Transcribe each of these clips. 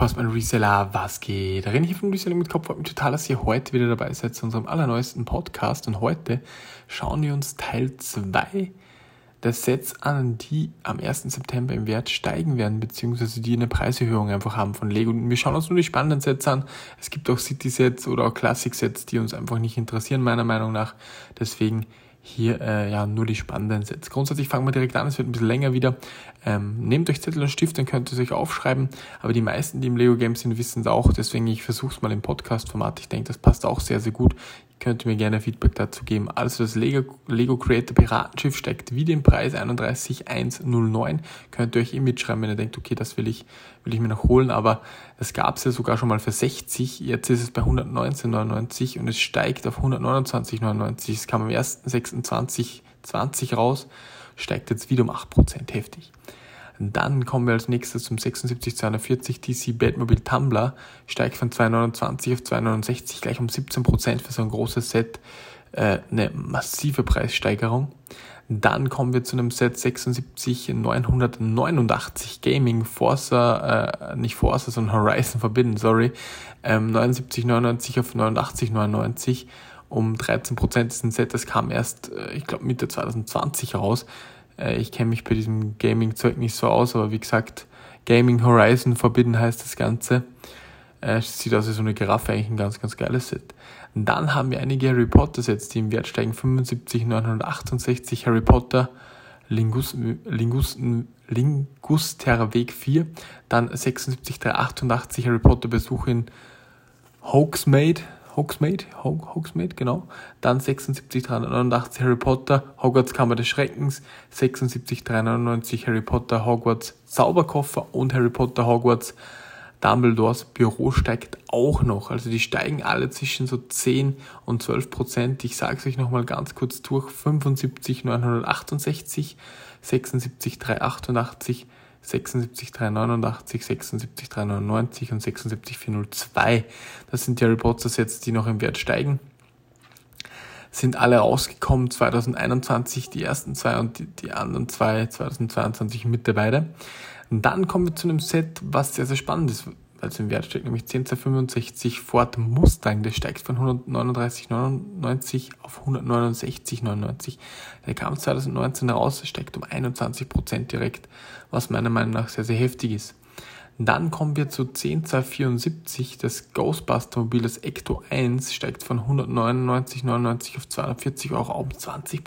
passt mein Reseller, was geht? René hier vom Reselling mit Kopf, freut mich total, dass ihr heute wieder dabei seid zu unserem allerneuesten Podcast und heute schauen wir uns Teil 2 der Sets an, die am 1. September im Wert steigen werden, beziehungsweise die eine Preiserhöhung einfach haben von Lego. Und wir schauen uns nur die spannenden Sets an. Es gibt auch City-Sets oder auch Classic-Sets, die uns einfach nicht interessieren, meiner Meinung nach. Deswegen hier äh, ja nur die spannenden Sätze. Grundsätzlich fangen wir direkt an, es wird ein bisschen länger wieder. Ähm, nehmt euch Zettel und Stift, dann könnt ihr es euch aufschreiben. Aber die meisten, die im Lego Game sind, wissen es auch. Deswegen, ich versuche es mal im Podcast-Format. Ich denke, das passt auch sehr, sehr gut könnt ihr mir gerne Feedback dazu geben. Also das Lego, Lego Creator Piratenschiff steigt wieder im Preis 31109. Könnt ihr euch eh mitschreiben, wenn ihr denkt, okay, das will ich, will ich mir noch holen, aber das gab es ja sogar schon mal für 60. Jetzt ist es bei 119,99 und es steigt auf 129,99. Es kam am 1.26.20 raus, steigt jetzt wieder um 8% heftig. Dann kommen wir als nächstes zum 76240 DC Batmobile Tumbler, steigt von 229 auf 269, gleich um 17% für so ein großes Set, äh, eine massive Preissteigerung. Dann kommen wir zu einem Set 76989 Gaming Forza, äh, nicht Forza, sondern Horizon Forbidden, sorry, ähm, 79,99 auf 89,99 um 13% ist ein Set, das kam erst, äh, ich glaube, Mitte 2020 raus. Äh, ich kenne mich bei diesem Gaming-Zeug nicht so aus, aber wie gesagt, Gaming Horizon Forbidden heißt das Ganze. Äh, sieht aus wie so eine Giraffe, eigentlich ein ganz, ganz geiles Set. Dann haben wir einige Harry Potter Sets, die im Wert steigen. 75, 968 Harry Potter, Lingus, Lingus, Linguster Weg 4. Dann 76, 388 Harry Potter Besuch in Hoaxmaid, Hogsmeade, Hogsmeade, genau. Dann 76389 Harry Potter, Hogwarts Kammer des Schreckens, 76399 Harry Potter, Hogwarts Zauberkoffer und Harry Potter Hogwarts Dumbledores Büro steigt auch noch. Also die steigen alle zwischen so 10 und 12 Prozent. Ich sage es euch nochmal ganz kurz durch. 75 968, 76 388, 76 389, 76 399 und 76 402. Das sind die Harry Potter Sets, die noch im Wert steigen. Sind alle rausgekommen 2021, die ersten zwei und die, die anderen zwei 2022 Mitte beide. Und dann kommen wir zu einem Set, was sehr, sehr spannend ist, also im Wert steigt nämlich 1065 Ford Mustang, der steigt von 139,99 auf 169,99. Der kam 2019 raus, steigt um 21% direkt, was meiner Meinung nach sehr, sehr heftig ist. Dann kommen wir zu 10274, das Ghostbuster Mobil, das Ecto 1, steigt von 199,99 auf 240 Euro um 20%.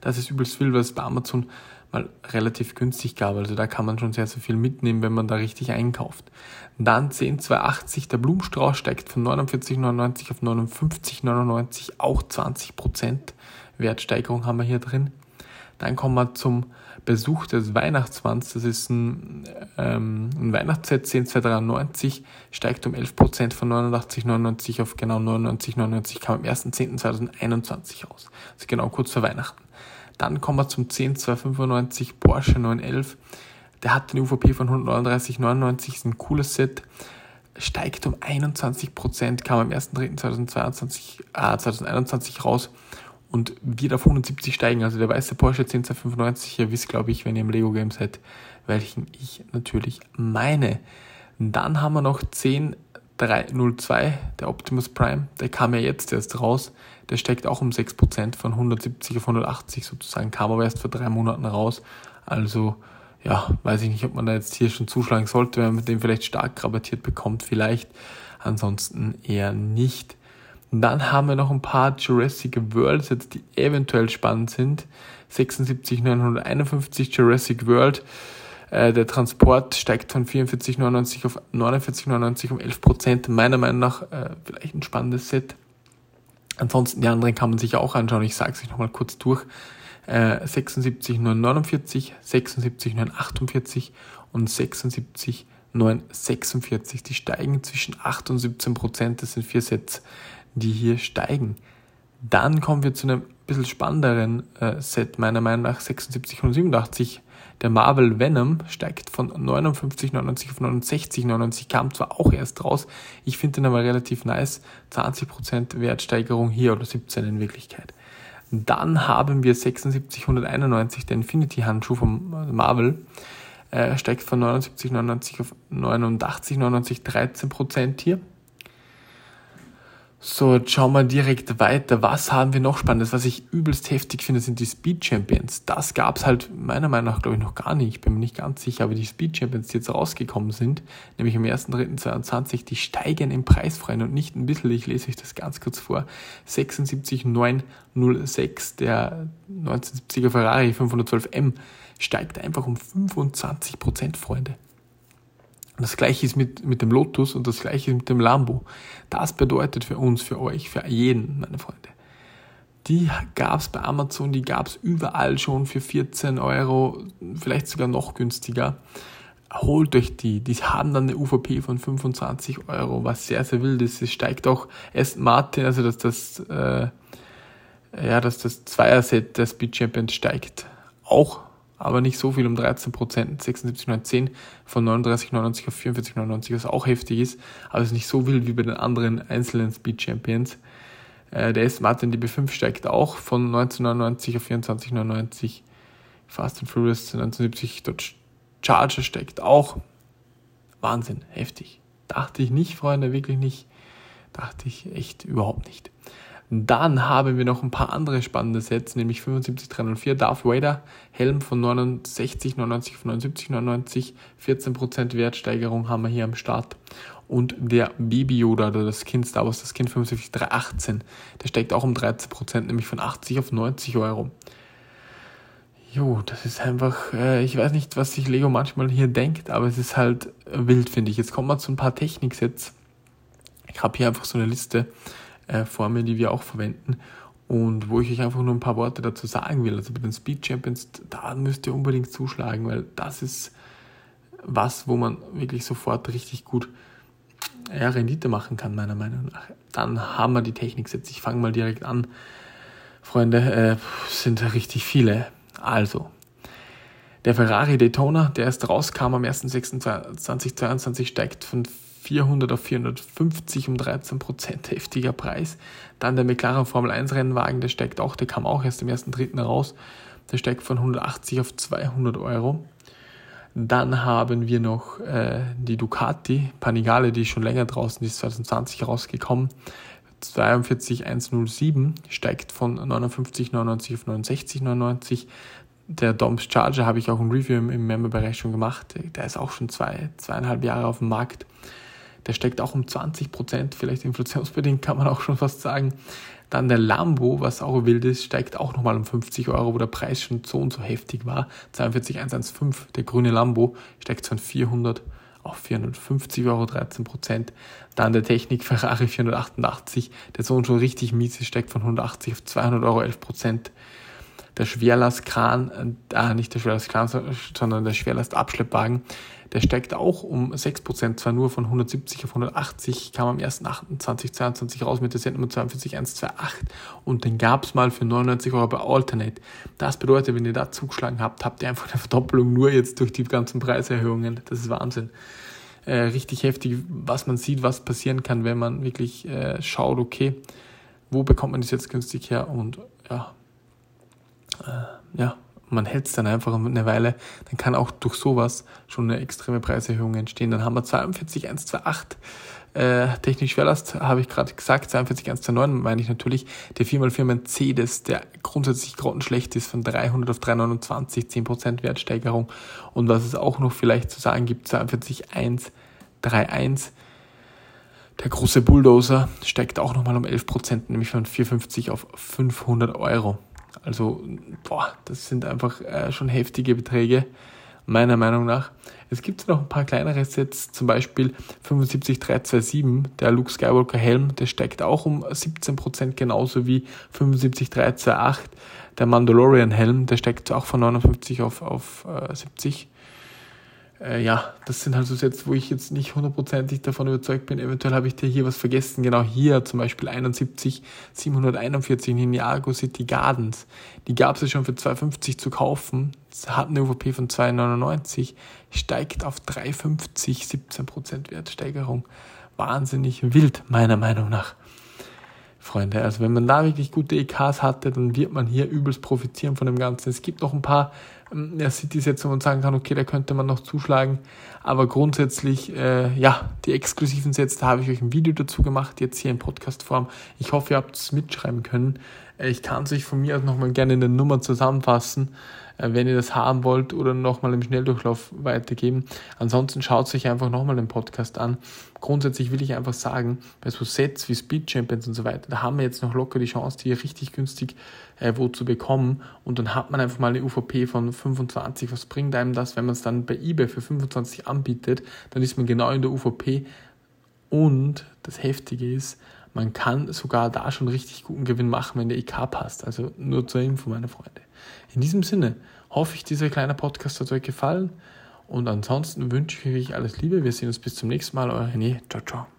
Das ist übelst viel, weil es bei Amazon mal relativ günstig gab. Also da kann man schon sehr, sehr viel mitnehmen, wenn man da richtig einkauft. Dann 10,280, der Blumenstrauß steigt von 49,99 auf 59,99, auch 20% Wertsteigerung haben wir hier drin. Dann kommen wir zum Besuch des Weihnachtsmanns. Das ist ein, ähm, ein Weihnachtsset 10293, steigt um 11% von 89,99 auf genau 99,99, kam am 1.10.2021 raus. Also genau kurz vor Weihnachten. Dann kommen wir zum 10295 Porsche 911. Der hat eine UVP von 139,99, ist ein cooles Set. Steigt um 21%, kam am 1.3.2022, äh, 2021 raus und wird auf 170 steigen. Also der weiße Porsche 10295, ihr wisst, glaube ich, wenn ihr im Lego Game seid, welchen ich natürlich meine. Dann haben wir noch 10302, der Optimus Prime, der kam ja jetzt erst raus. Der steigt auch um 6% von 170 auf 180 sozusagen, kam aber erst vor drei Monaten raus. Also, ja, weiß ich nicht, ob man da jetzt hier schon zuschlagen sollte, wenn man dem vielleicht stark rabattiert bekommt, vielleicht. Ansonsten eher nicht. Und dann haben wir noch ein paar Jurassic World Sets, die eventuell spannend sind. 76951 Jurassic World. Äh, der Transport steigt von 44,99 auf 49,99 um 11% Meiner Meinung nach äh, vielleicht ein spannendes Set. Ansonsten die anderen kann man sich auch anschauen. Ich sage es euch nochmal kurz durch. Äh, 76,949, 76,948 und 76,946. Die steigen zwischen 8 und 17 Prozent. Das sind vier Sets, die hier steigen. Dann kommen wir zu einem bisschen spannenderen äh, Set, meiner Meinung nach 76,87. Der Marvel Venom steigt von 59,99 auf 69,99, kam zwar auch erst raus, ich finde den aber relativ nice, 20% Wertsteigerung hier oder 17 in Wirklichkeit. Dann haben wir 76,191, der Infinity Handschuh von Marvel, äh, steigt von 79,99 auf 89,99, 13 Prozent hier. So, jetzt schauen wir direkt weiter. Was haben wir noch Spannendes? Was ich übelst heftig finde, sind die Speed Champions. Das gab's halt meiner Meinung nach, glaube ich, noch gar nicht. Ich bin mir nicht ganz sicher, aber die Speed Champions, die jetzt rausgekommen sind, nämlich am 1.3.22, die steigen im Preis, Freunde, und nicht ein bisschen. Ich lese euch das ganz kurz vor. 76906, der 1970er Ferrari 512M, steigt einfach um 25 Prozent, Freunde. Das gleiche ist mit, mit dem Lotus und das gleiche ist mit dem Lambo. Das bedeutet für uns, für euch, für jeden, meine Freunde. Die gab's bei Amazon, die gab's überall schon für 14 Euro, vielleicht sogar noch günstiger. Holt euch die. Die haben dann eine UVP von 25 Euro, was sehr, sehr wild ist. Es steigt auch Aston Martin, also dass das, äh, ja, dass das Zweier-Set der Speed Champions steigt. Auch aber nicht so viel, um 13 Prozent, 76,910 von 39,99 auf 44,99, was auch heftig ist, aber es ist nicht so wild wie bei den anderen einzelnen Speed Champions. Äh, der S Martin DB5 steigt auch von 1999 auf 24,99. Fast and Furious 1970 Dodge Charger steigt auch. Wahnsinn, heftig. Dachte ich nicht, Freunde, wirklich nicht. Dachte ich echt überhaupt nicht. Dann haben wir noch ein paar andere spannende Sets, nämlich 75304 Darth Vader, Helm von 69, 99 auf 79, 99, 14% Wertsteigerung haben wir hier am Start. Und der Baby Yoda oder das Kind Star Wars, das Kind 75318, der steigt auch um 13%, nämlich von 80 auf 90 Euro. Jo, das ist einfach, äh, ich weiß nicht, was sich Lego manchmal hier denkt, aber es ist halt wild, finde ich. Jetzt kommen wir zu ein paar Techniksets. Ich habe hier einfach so eine Liste äh, Formel, die wir auch verwenden und wo ich euch einfach nur ein paar Worte dazu sagen will. Also bei den Speed Champions, da müsst ihr unbedingt zuschlagen, weil das ist was, wo man wirklich sofort richtig gut ja, Rendite machen kann, meiner Meinung nach. Dann haben wir die Techniksets. Ich fange mal direkt an. Freunde, äh, sind richtig viele. Also, der Ferrari Daytona, der erst rauskam am 1.6.2022, steigt von 400 auf 450 um 13 Prozent heftiger Preis. Dann der McLaren Formel 1 Rennwagen, der steigt auch, der kam auch erst im ersten Dritten raus. Der steigt von 180 auf 200 Euro. Dann haben wir noch äh, die Ducati Panigale, die schon länger draußen, die ist 2020 rausgekommen. 42107 steigt von 59,99 auf 69,99. Der Doms Charger habe ich auch ein Review im, im Member-Bereich schon gemacht. Der ist auch schon zwei, zweieinhalb Jahre auf dem Markt der steckt auch um 20 Prozent, vielleicht inflationsbedingt kann man auch schon fast sagen. Dann der Lambo, was auch wild ist, steigt auch nochmal um 50 Euro, wo der Preis schon so und so heftig war. 42,115, der grüne Lambo, steigt von 400 auf 450 Euro, 13 Prozent. Dann der Technik Ferrari 488, der so und schon richtig mies ist, steigt von 180 auf 200 Euro, 11 Prozent. Der Schwerlastkran, äh, nicht der Schwerlastkran, sondern der Schwerlastabschleppwagen, der steigt auch um 6%, zwar nur von 170 auf 180, kam am 1.8.2022 raus mit der Sendnummer 42128 und den gab's mal für 99 Euro bei Alternate. Das bedeutet, wenn ihr da zugeschlagen habt, habt ihr einfach eine Verdoppelung nur jetzt durch die ganzen Preiserhöhungen. Das ist Wahnsinn. Äh, richtig heftig, was man sieht, was passieren kann, wenn man wirklich äh, schaut, okay, wo bekommt man das jetzt günstig her und ja, äh, ja, man hält es dann einfach eine Weile, dann kann auch durch sowas schon eine extreme Preiserhöhung entstehen. Dann haben wir 42128 äh, technisch Schwerlast, habe ich gerade gesagt, 42129 meine ich natürlich, der 4x4 Mercedes, der grundsätzlich grottenschlecht ist, von 300 auf 329, 10% Wertsteigerung. Und was es auch noch vielleicht zu sagen gibt, 42131, der große Bulldozer steigt auch nochmal um 11%, nämlich von 450 auf 500 Euro. Also, boah, das sind einfach äh, schon heftige Beträge, meiner Meinung nach. Es gibt noch ein paar kleinere Sets, zum Beispiel 75327, der Luke Skywalker Helm, der steigt auch um 17%, genauso wie 75328, der Mandalorian Helm, der steigt auch von 59 auf, auf äh, 70 äh, ja, das sind halt so Sets, wo ich jetzt nicht hundertprozentig davon überzeugt bin. Eventuell habe ich dir hier was vergessen. Genau hier zum Beispiel 71, 741 Ninjago City Gardens. Die gab es ja schon für 2,50 zu kaufen. Es hat eine UVP von 2,99, steigt auf 3,50, 17% Wertsteigerung. Wahnsinnig wild, meiner Meinung nach. Freunde. Also wenn man da wirklich gute EKs hatte, dann wird man hier übelst profitieren von dem Ganzen. Es gibt noch ein paar ähm, ja, City setzen und sagen kann, okay, da könnte man noch zuschlagen. Aber grundsätzlich, äh, ja, die exklusiven Sets, da habe ich euch ein Video dazu gemacht, jetzt hier in Podcast-Form. Ich hoffe, ihr habt es mitschreiben können. Ich kann es euch von mir aus nochmal gerne in der Nummer zusammenfassen. Äh, wenn ihr das haben wollt oder nochmal im Schnelldurchlauf weitergeben. Ansonsten schaut euch einfach nochmal den Podcast an. Grundsätzlich will ich einfach sagen, bei so Sets wie Speed Champions und so weiter, da haben wir jetzt noch locker die Chance, die richtig günstig äh, wo zu bekommen. Und dann hat man einfach mal eine UVP von 25. Was bringt einem das, wenn man es dann bei eBay für 25 anbietet? Dann ist man genau in der UVP. Und das Heftige ist, man kann sogar da schon richtig guten Gewinn machen, wenn der IK passt. Also nur zur Info, meine Freunde. In diesem Sinne hoffe ich, dieser kleine Podcast hat euch gefallen. Und ansonsten wünsche ich euch alles Liebe. Wir sehen uns bis zum nächsten Mal. Euer René. Ciao, ciao.